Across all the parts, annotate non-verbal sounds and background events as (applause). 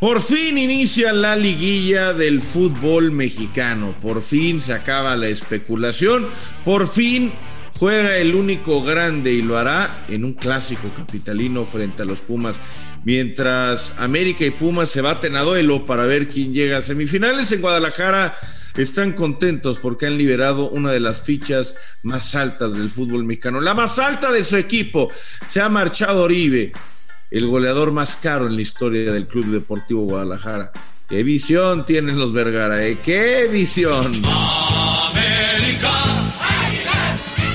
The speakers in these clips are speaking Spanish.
Por fin inicia la liguilla del fútbol mexicano. Por fin se acaba la especulación. Por fin juega el único grande y lo hará en un clásico capitalino frente a los Pumas. Mientras América y Pumas se baten a duelo para ver quién llega a semifinales en Guadalajara. Están contentos porque han liberado una de las fichas más altas del fútbol mexicano, la más alta de su equipo. Se ha marchado Oribe, el goleador más caro en la historia del Club Deportivo Guadalajara. ¿Qué visión tienen los Vergara? Eh? ¿Qué visión?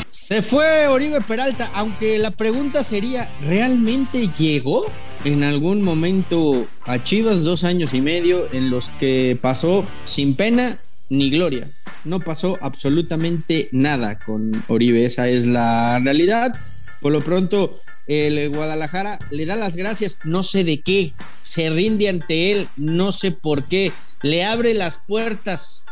Se fue Oribe Peralta, aunque la pregunta sería, ¿realmente llegó en algún momento a Chivas dos años y medio en los que pasó sin pena ni gloria? No pasó absolutamente nada con Oribe, esa es la realidad. Por lo pronto, el Guadalajara le da las gracias, no sé de qué, se rinde ante él, no sé por qué, le abre las puertas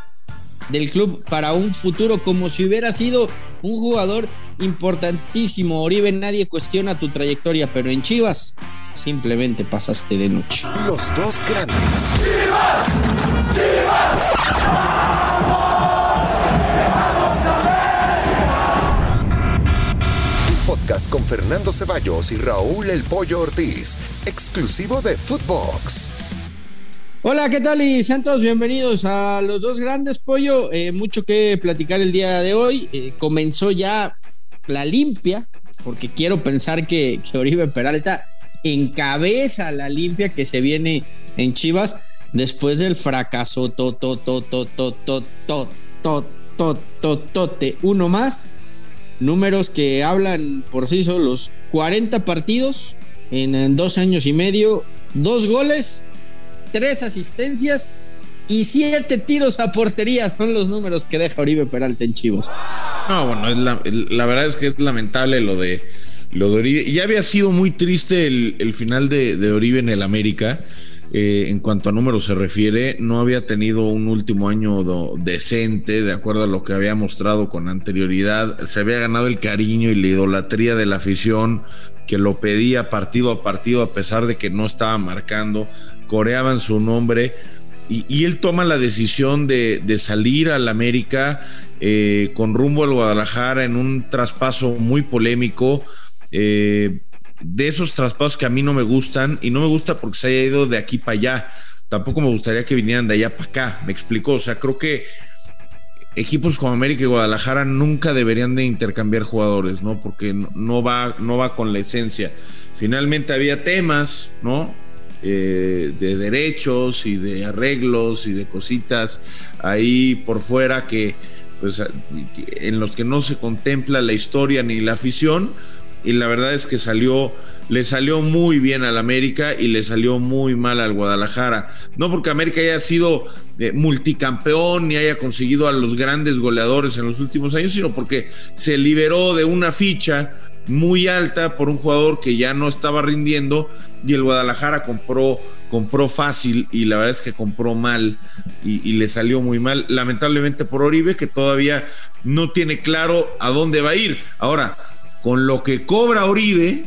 del club para un futuro como si hubiera sido un jugador importantísimo. Oribe, nadie cuestiona tu trayectoria, pero en Chivas simplemente pasaste de noche. Los dos grandes. ¡Chivas! ¡Chivas! Con Fernando Ceballos y Raúl El Pollo Ortiz, exclusivo de Footbox. Hola, ¿qué tal? Y sean bienvenidos a los dos grandes pollo. Eh, mucho que platicar el día de hoy. Eh, comenzó ya la limpia, porque quiero pensar que, Oribe Peralta encabeza la limpia que se viene en Chivas después del fracaso to, to, to, to, to, to, to, to, to, uno más números que hablan por sí solos. 40 partidos en, dos años y medio, dos goles, tres asistencias y siete tiros a portería son los números que deja Oribe Peralta en Chivos. No, bueno, la, verdad es que es lamentable lo de, lo de Oribe. Ya había sido muy triste el, final de, de Oribe en el América. Eh, en cuanto a números se refiere, no había tenido un último año decente, de acuerdo a lo que había mostrado con anterioridad. Se había ganado el cariño y la idolatría de la afición que lo pedía partido a partido a pesar de que no estaba marcando, coreaban su nombre. Y, él toma la decisión de, salir al América eh, con rumbo al Guadalajara en un traspaso muy polémico. Eh, de esos traspasos que a mí no me gustan y no me gusta porque se haya ido de aquí para allá. Tampoco me gustaría que vinieran de allá para acá. Me explico. O sea, creo que equipos como América y Guadalajara nunca deberían de intercambiar jugadores, ¿no? Porque no va, no va con la esencia. Finalmente había temas, ¿no? Eh, de derechos y de arreglos y de cositas ahí por fuera que, pues, en los que no se contempla la historia ni la afición y la verdad es que salió, le salió muy bien al América y le salió muy mal al Guadalajara. No porque América haya sido eh, multicampeón ni haya conseguido a los grandes goleadores en los últimos años, sino porque se liberó de una ficha muy alta por un jugador que ya no estaba rindiendo y el Guadalajara compró, compró fácil y la verdad es que compró mal y, y, le salió muy mal, lamentablemente por Oribe que todavía no tiene claro a dónde va a ir. Ahora, con lo que cobra Oribe,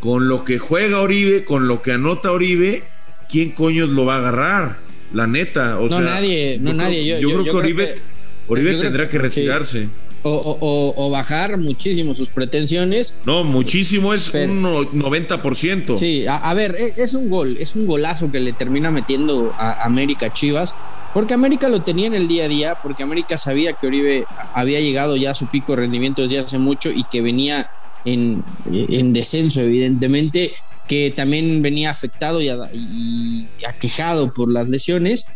con lo que juega Oribe, con lo que anota Oribe, ¿quién coño lo va a agarrar? La neta. O no, nadie, no nadie. yo, creo, que Oribe, Oribe tendrá que, retirarse. O, bajar muchísimo sus pretensiones. No, muchísimo es un 90%. Sí, a, ver, e, es un gol, es un golazo que le termina metiendo a América Chivas. Porque América lo tenía en el día a día, porque América sabía que Oribe había llegado ya a su pico de rendimiento desde hace mucho y que venía en, descenso, evidentemente, que también venía afectado y, y aquejado por las lesiones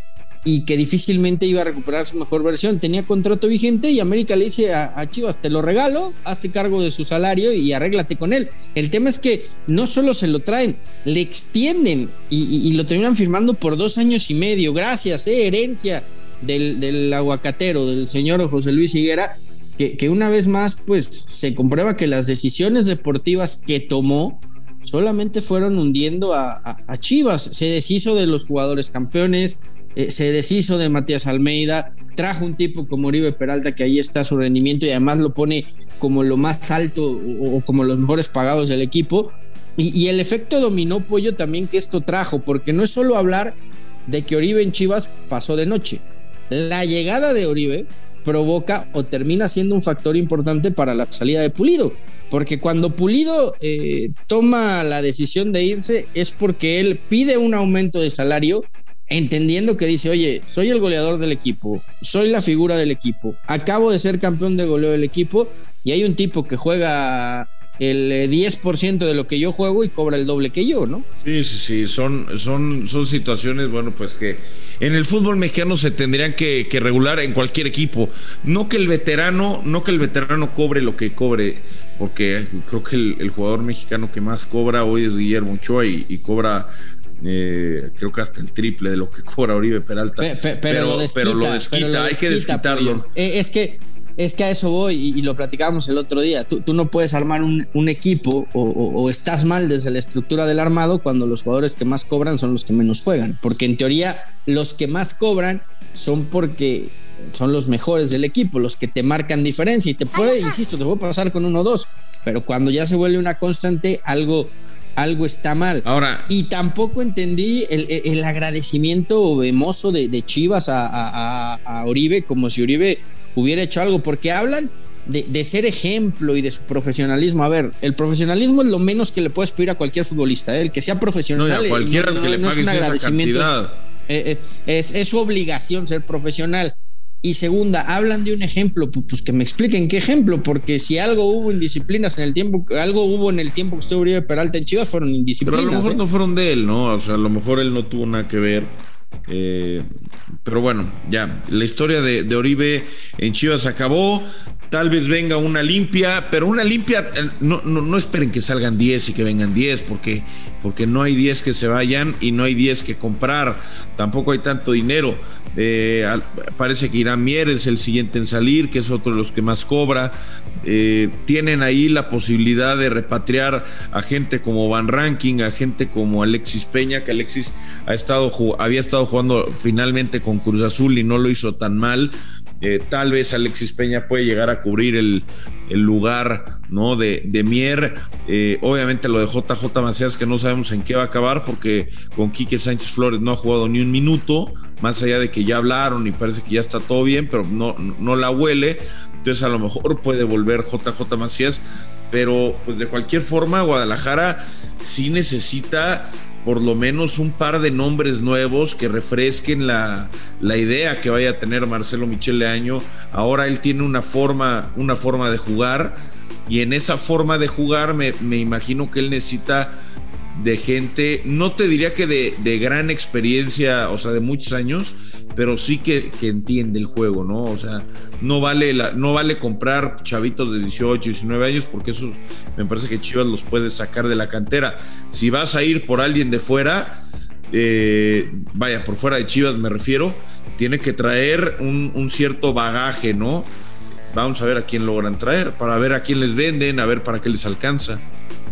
y que difícilmente iba a recuperar su mejor versión. Tenía contrato vigente y América le dice a, Chivas, te lo regalo, hazte cargo de su salario y arréglate con él. El tema es que no solo se lo traen, le extienden y, lo terminan firmando por dos años y medio. Gracias, eh, herencia del, aguacatero, del señor José Luis Higuera, que, que una vez más, pues se comprueba que las decisiones deportivas que tomó solamente fueron hundiendo a Chivas. Se deshizo de los jugadores campeones, eh, se deshizo de Matías Almeida, trajo un tipo como Oribe Peralta que ahí está su rendimiento y además lo pone como lo más alto o, como los mejores pagados del equipo. Y, el efecto dominó pollo también que esto trajo, porque no es solo hablar de que Oribe en Chivas pasó de noche. La llegada de Oribe provoca o termina siendo un factor importante para la salida de Pulido. Porque cuando Pulido eh, toma la decisión de irse es porque él pide un aumento de salario entendiendo que dice, oye, soy el goleador del equipo, soy la figura del equipo, acabo de ser campeón de goleo del equipo y hay un tipo que juega el 10% eh, de lo que yo juego y cobra el doble que yo, ¿no? Sí, sí, sí, son, son, son situaciones, bueno, pues que en el fútbol mexicano se tendrían que, regular en cualquier equipo. No que el veterano, no que el veterano cobre lo que cobre, porque creo que el, jugador mexicano que más cobra hoy es Guillermo Ochoa y, cobra eh, creo que hasta el triple de lo que (laughs) cobra Oribe Peralta. pero, lo desquita, hay que desquitarlo. Eh, es que es que a eso voy y, lo platicábamos el otro día. Tú, no puedes armar un, equipo o, estás mal desde la estructura del armado cuando los jugadores que más cobran son los que menos juegan. Porque en teoría los que más cobran son porque son los mejores del equipo, los que te marcan diferencia. Y te puede, insisto, te puede pasar con uno o dos. Pero cuando ya se vuelve una constante, algo, algo está mal. Ahora. Y tampoco entendí el, agradecimiento vemoso de, Chivas a, a, Oribe, como si Oribe hubiera hecho algo, porque hablan de, ser ejemplo y de su profesionalismo. A ver, el profesionalismo es lo menos que le puedes pedir a cualquier futbolista, ¿eh? el que sea profesional. No, a cualquiera que le pague agradecimiento. Eh, eh, es, su obligación ser profesional. Y segunda, hablan de un ejemplo, pues que me expliquen qué ejemplo, porque si algo hubo indisciplinas en el tiempo, algo hubo en el tiempo que estuvo Uribe Peralta en Chivas, fueron indisciplinas. Pero a lo mejor no fueron de él, ¿no? O sea, a lo mejor él no tuvo nada que ver. Eh, pero bueno, ya, la historia de, Oribe en Chivas acabó. Tal vez venga una limpia, pero una limpia, eh, no, no, esperen que salgan 10 y que vengan 10, porque, porque no hay 10 que se vayan y no hay 10 que comprar. Tampoco hay tanto dinero. Eh, parece que Irán Mier es el siguiente en salir, que es otro de los que más cobra. Eh, tienen ahí la posibilidad de repatriar a gente como Van Ranking, a gente como Alexis Peña, que Alexis ha estado, había estado jugando finalmente con Cruz Azul y no lo hizo tan mal. Eh, tal vez Alexis Peña puede llegar a cubrir el, lugar ¿no? de, de Mier. Eh, obviamente lo de JJ Macías, que no sabemos en qué va a acabar, porque con Quique Sánchez Flores no ha jugado ni un minuto, más allá de que ya hablaron y parece que ya está todo bien, pero no, no la huele. Entonces a lo mejor puede volver JJ Macías. Pero pues de cualquier forma, Guadalajara sí necesita por lo menos un par de nombres nuevos que refresquen la, idea que vaya a tener Marcelo Michele Año. Ahora él tiene una forma, una forma de jugar y en esa forma de jugar me, me imagino que él necesita de gente, no te diría que de, de, gran experiencia, o sea, de muchos años, pero sí que, que, entiende el juego, ¿no? O sea, no vale, la, no vale comprar chavitos de 18, 19 años, porque eso me parece que Chivas los puede sacar de la cantera. Si vas a ir por alguien de fuera, eh, vaya, por fuera de Chivas me refiero, tiene que traer un, un cierto bagaje, ¿no? Vamos a ver a quién logran traer, para ver a quién les venden, a ver para qué les alcanza.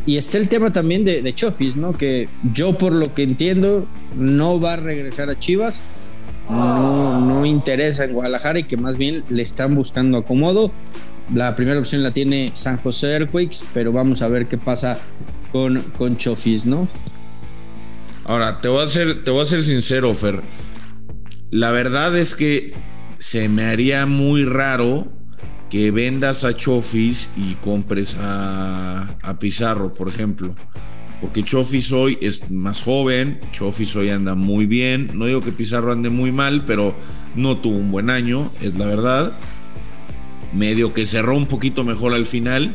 Y está el tema también de, Chofis, ¿no? Que yo, por lo que entiendo, no va a regresar a Chivas. No, interesa en Guadalajara y que más bien le están buscando acomodo. La primera opción la tiene San José Earthquakes, pero vamos a ver qué pasa con, con ¿no? Ahora, te voy, a ser, te voy a ser sincero, Fer. La verdad es que se me haría muy raro que vendas a Chofis y compres a, Pizarro, por ejemplo. Porque Chofis hoy es más joven, Chofis hoy anda muy bien. No digo que Pizarro ande muy mal, pero no tuvo un buen año, es la verdad. Medio que cerró un poquito mejor al final,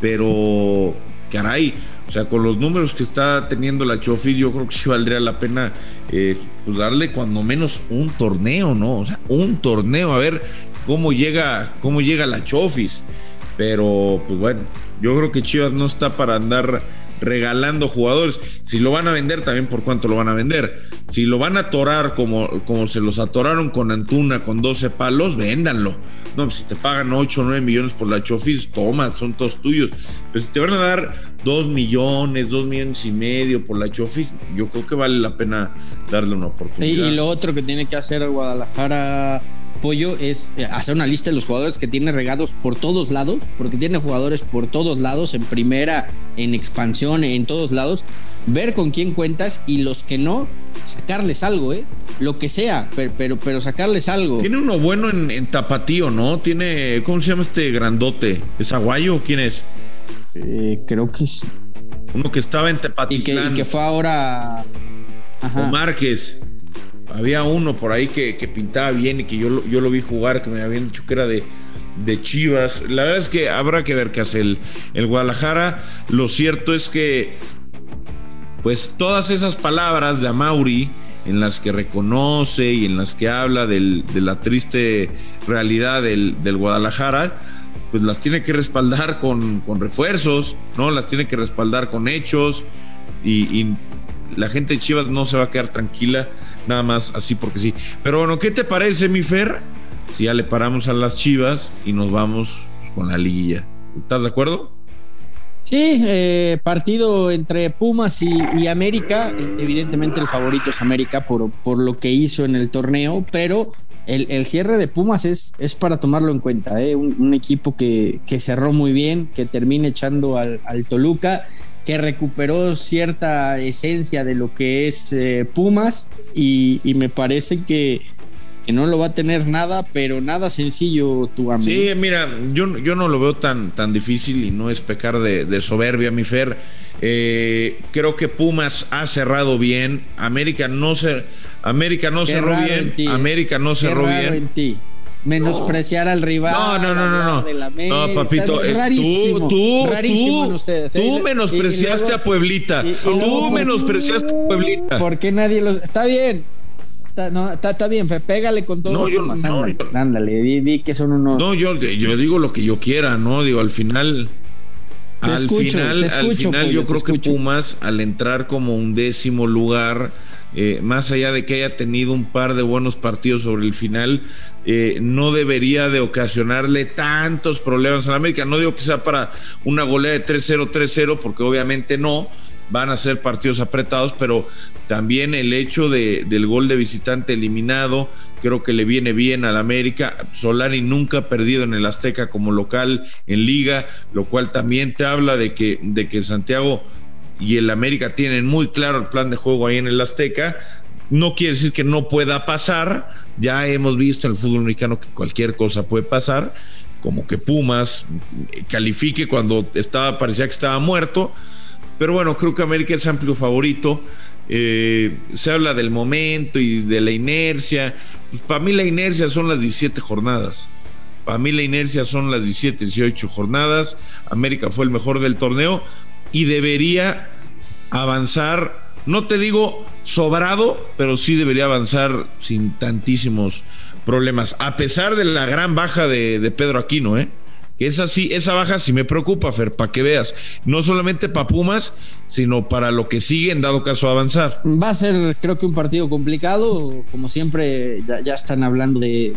pero caray, o sea, con los números que está teniendo la Chofis, yo creo que sí valdría la pena eh, pues darle cuando menos un torneo, ¿no? O sea, un torneo, a ver cómo llega, cómo llega la Chofis. Pero, pues bueno, yo creo que Chivas no está para andar regalando jugadores. Si lo van a vender, también por cuánto lo van a vender. Si lo van a atorar como, como se los atoraron con Antuna con 12 palos, véndanlo. No, pues si te pagan 8 o 9 millones por la Chofis, toma, son todos tuyos. Pero si te van a dar 2 millones, 2 millones y medio por la Chofis, yo creo que vale la pena darle una oportunidad. Y, y lo otro que tiene que hacer Guadalajara Pollo es eh, hacer una lista de los jugadores que tiene regados por todos lados, porque tiene jugadores por todos lados, en primera, en expansión, en todos lados, ver con quién cuentas y los que no, sacarles algo, ¿eh? Lo que sea, pero, pero, sacarles algo. Tiene uno bueno en, Tapatío, ¿no? Tiene, ¿cómo se llama este grandote? ¿Es Aguayo o quién es? Eh, creo que es. Uno que estaba en Tapatío. Y que, fue ahora. O Márquez. Había uno por ahí que, pintaba bien y que yo, yo lo vi jugar, que me habían dicho que era de, de Chivas. La verdad es que habrá que ver qué hace el, el Guadalajara. Lo cierto es que, pues todas esas palabras de Amauri, en las que reconoce y en las que habla de la triste realidad del, Guadalajara, pues las tiene que respaldar con, refuerzos, ¿no? Las tiene que respaldar con hechos y, la gente de Chivas no se va a quedar tranquila nada más así porque sí. Pero bueno, ¿qué te parece, mi Fer? Si ya le paramos a las chivas y nos vamos con la liguilla. ¿Estás de acuerdo? Sí, eh, partido entre Pumas y, América. Evidentemente el favorito es América por, por lo que hizo en el torneo, pero el, cierre de Pumas es, es para tomarlo en cuenta. ¿eh? Un, equipo que, que, cerró muy bien, que termina echando al, al Toluca que recuperó cierta esencia de lo que es eh, Pumas y, me parece que, no lo va a tener nada, pero nada sencillo tu amigo. Sí, mira, yo, yo no lo veo tan, tan difícil y no es pecar de, soberbia, mi Fer. Eh, creo que Pumas ha cerrado bien. América no, se, América no cerró bien. América no cerró bien menospreciar al rival. No, no, no, no. No, no papito, eh, tú, tú, tú, ustedes, ¿eh? tú menospreciaste a Pueblita. tú menospreciaste a Pueblita. ¿Por qué nadie lo.? Está bien. Está, no, está, bien, pégale con todo. No, yo, no, ándale, di, que son unos. No, yo, yo digo lo que yo quiera, ¿no? Digo, al final. al final, al final yo creo que Pumas, al entrar como un décimo lugar, eh, más allá de que haya tenido un par de buenos partidos sobre el final, eh, no debería de ocasionarle tantos problemas a la América. No digo que sea para una goleada de 3-0, 3-0, porque obviamente no, van a ser partidos apretados, pero también el hecho de, del gol de visitante eliminado, creo que le viene bien al América. Solari nunca ha perdido en el Azteca como local en liga, lo cual también te habla de que, de que Santiago y el América tienen muy claro el plan de juego ahí en el Azteca. No quiere decir que no pueda pasar. Ya hemos visto en el fútbol mexicano que cualquier cosa puede pasar, como que Pumas califique cuando estaba, parecía que estaba muerto. Pero bueno, creo que América es amplio favorito. Eh, se habla del momento y de la inercia. Para mí la inercia son las 17 jornadas. Para mí la inercia son las 17, 18 jornadas. América fue el mejor del torneo y debería avanzar, no te digo sobrado, pero sí debería avanzar sin tantísimos problemas, a pesar de la gran baja de, de Pedro Aquino, ¿eh? Esa sí, esa baja sí me preocupa, Fer, para que veas. No solamente para Pumas, sino para lo que sigue en dado caso avanzar. Va a ser, creo que un partido complicado. Como siempre, ya, están hablando de,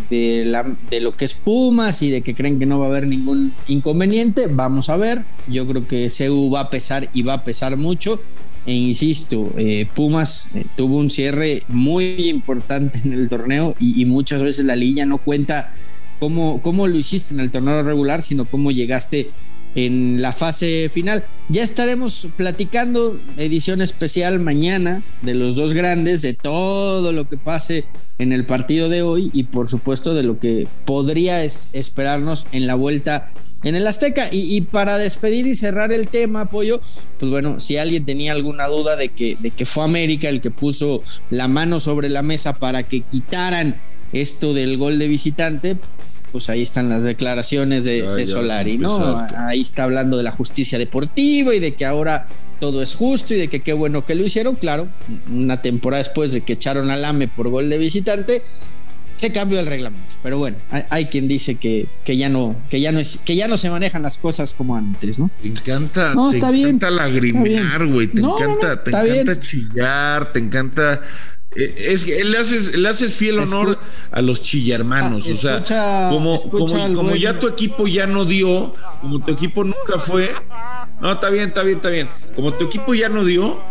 lo que es Pumas y de que creen que no va a haber ningún inconveniente. Vamos a ver. Yo creo que CU va a pesar y va a pesar mucho. E insisto, eh, Pumas eh, tuvo un cierre muy importante en el torneo y muchas veces la línea no cuenta cómo, lo hiciste en el torneo regular, sino cómo llegaste en la fase final. Ya estaremos platicando edición especial mañana de los dos grandes, de todo lo que pase en el partido de hoy y por supuesto de lo que podría esperarnos en la vuelta en el Azteca. Y, y, para despedir y cerrar el tema, Pollo, pues bueno, si alguien tenía alguna duda de que, de que fue América el que puso la mano sobre la mesa para que quitaran esto del gol de visitante, pues ahí están las declaraciones de, Solari, ¿no? Ahí está hablando de la justicia deportiva y de que ahora todo es justo y de que qué bueno que lo hicieron. Claro, una temporada después de que echaron al AME por gol de visitante, se cambió el reglamento. Pero bueno, hay, quien dice que, que, ya no, que ya no es, que ya no se manejan las cosas como antes, ¿no? Te encanta, te encanta lagrimear, güey. Te encanta, te encanta chillar, te encanta es que le haces, le haces fiel honor a los chillermanos. o sea, como, como, ya tu equipo ya no dio, como tu equipo nunca fue. No, está bien, está bien, está bien. Como tu equipo ya no dio,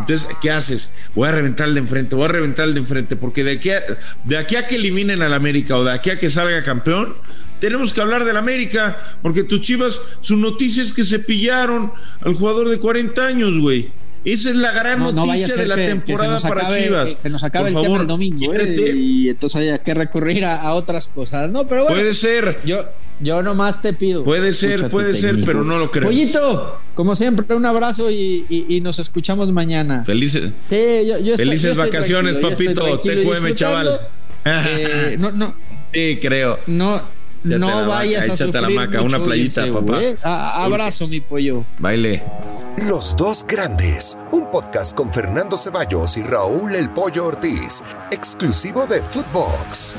Entonces, ¿qué haces? Voy a reventar el de enfrente, voy a reventar el de enfrente, porque de aquí a, de aquí a que eliminen al América o de aquí a que salga campeón, tenemos que hablar del América, porque tus chivas, su noticia es que se pillaron al jugador de 40 años, güey. Esa es la gran noticia de la temporada para Chivas. se nos acaba el tema el domingo ¿eh? y entonces hay que recurrir a, otras cosas. No, pero bueno, puede ser. Yo, yo nomás te pido. Puede ser, puede ser, pero no lo creo. Pollito, como siempre, un abrazo y, nos escuchamos mañana. Felices, sí, yo, felices vacaciones, papito. TQM, chaval. (laughs) Eh, no, no. Sí, creo. No, no vayas a sufrir la maca, una playita, papá. ¿eh? abrazo, mi pollo. Baile. Los dos grandes, un podcast con Fernando Ceballos y Raúl El Pollo Ortiz, exclusivo de Footbox.